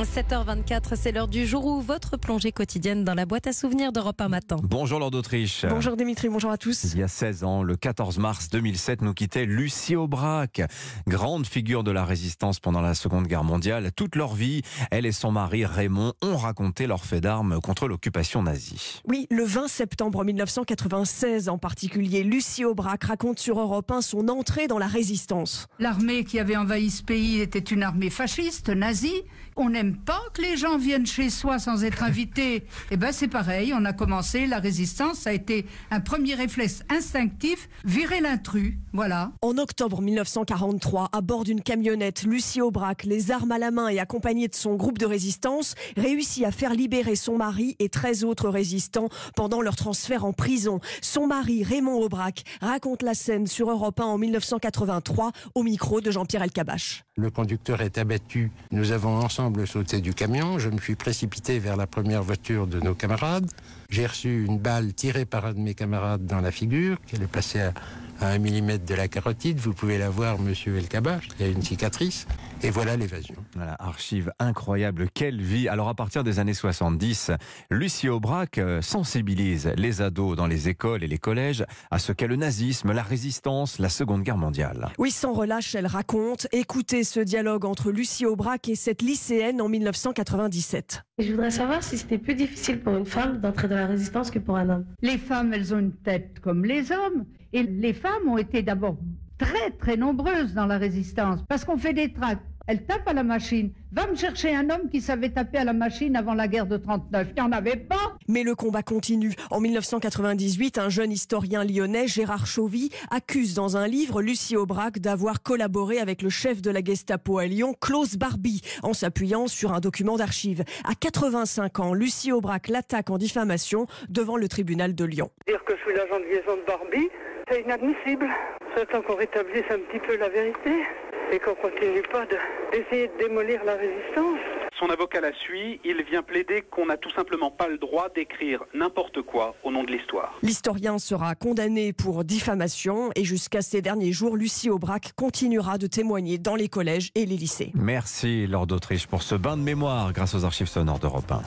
7h24, c'est l'heure du jour où votre plongée quotidienne dans la boîte à souvenirs d'Europe 1 matin. Bonjour Lord d'Autriche. Bonjour Dimitri, bonjour à tous. Il y a 16 ans, le 14 mars 2007, nous quittait Lucie Aubrac, grande figure de la résistance pendant la Seconde Guerre mondiale. Toute leur vie, elle et son mari Raymond ont raconté leur fait d'armes contre l'occupation nazie. Oui, le 20 septembre 1996 en particulier, Lucie Aubrac raconte sur Europe 1 son entrée dans la résistance. L'armée qui avait envahi ce pays était une armée fasciste, nazie. On n'aime pas que les gens viennent chez soi sans être invités. Eh ben c'est pareil, on a commencé la résistance, ça a été un premier réflexe instinctif, virer l'intrus, voilà. En octobre 1943, à bord d'une camionnette, Lucie Aubrac, les armes à la main et accompagnée de son groupe de résistance, réussit à faire libérer son mari et 13 autres résistants pendant leur transfert en prison. Son mari, Raymond Aubrac, raconte la scène sur Europe 1 en 1983 au micro de Jean-Pierre Elkabach. Le conducteur est abattu. Nous avons ensemble sauté du camion. Je me suis précipité vers la première voiture de nos camarades. J'ai reçu une balle tirée par un de mes camarades dans la figure, qui est passée à, à un millimètre de la carotide. Vous pouvez la voir, monsieur Elkabach. Il y a une cicatrice. Et voilà l'évasion. Voilà, archive incroyable. Quelle vie. Alors, à partir des années 70, Lucie Aubrac euh, sensibilise les ados dans les écoles et les collèges à ce qu'est le nazisme, la résistance, la Seconde Guerre mondiale. Oui, sans relâche, elle raconte. Écoutez ce dialogue entre Lucie Aubrac et cette lycéenne en 1997. Je voudrais savoir si c'était plus difficile pour une femme d'entrer dans la résistance que pour un homme. Les femmes, elles ont une tête comme les hommes. Et les femmes ont été d'abord très très nombreuses dans la résistance parce qu'on fait des tracts. Elles tapent à la machine. Va me chercher un homme qui savait taper à la machine avant la guerre de 39. Il n'y en avait pas. Mais le combat continue. En 1998, un jeune historien lyonnais, Gérard Chauvy, accuse dans un livre Lucie Aubrac d'avoir collaboré avec le chef de la Gestapo à Lyon, Klaus Barbie, en s'appuyant sur un document d'archives. À 85 ans, Lucie Aubrac l'attaque en diffamation devant le tribunal de Lyon. Dire que je suis l'agent de liaison de Barbie, c'est inadmissible. J'attends qu'on rétablisse un petit peu la vérité et qu'on continue pas d'essayer de, de démolir la résistance. Son avocat la suit, il vient plaider qu'on n'a tout simplement pas le droit d'écrire n'importe quoi au nom de l'histoire. L'historien sera condamné pour diffamation et jusqu'à ces derniers jours, Lucie Aubrac continuera de témoigner dans les collèges et les lycées. Merci Lord d'Autriche pour ce bain de mémoire grâce aux archives sonores d'Europe 1.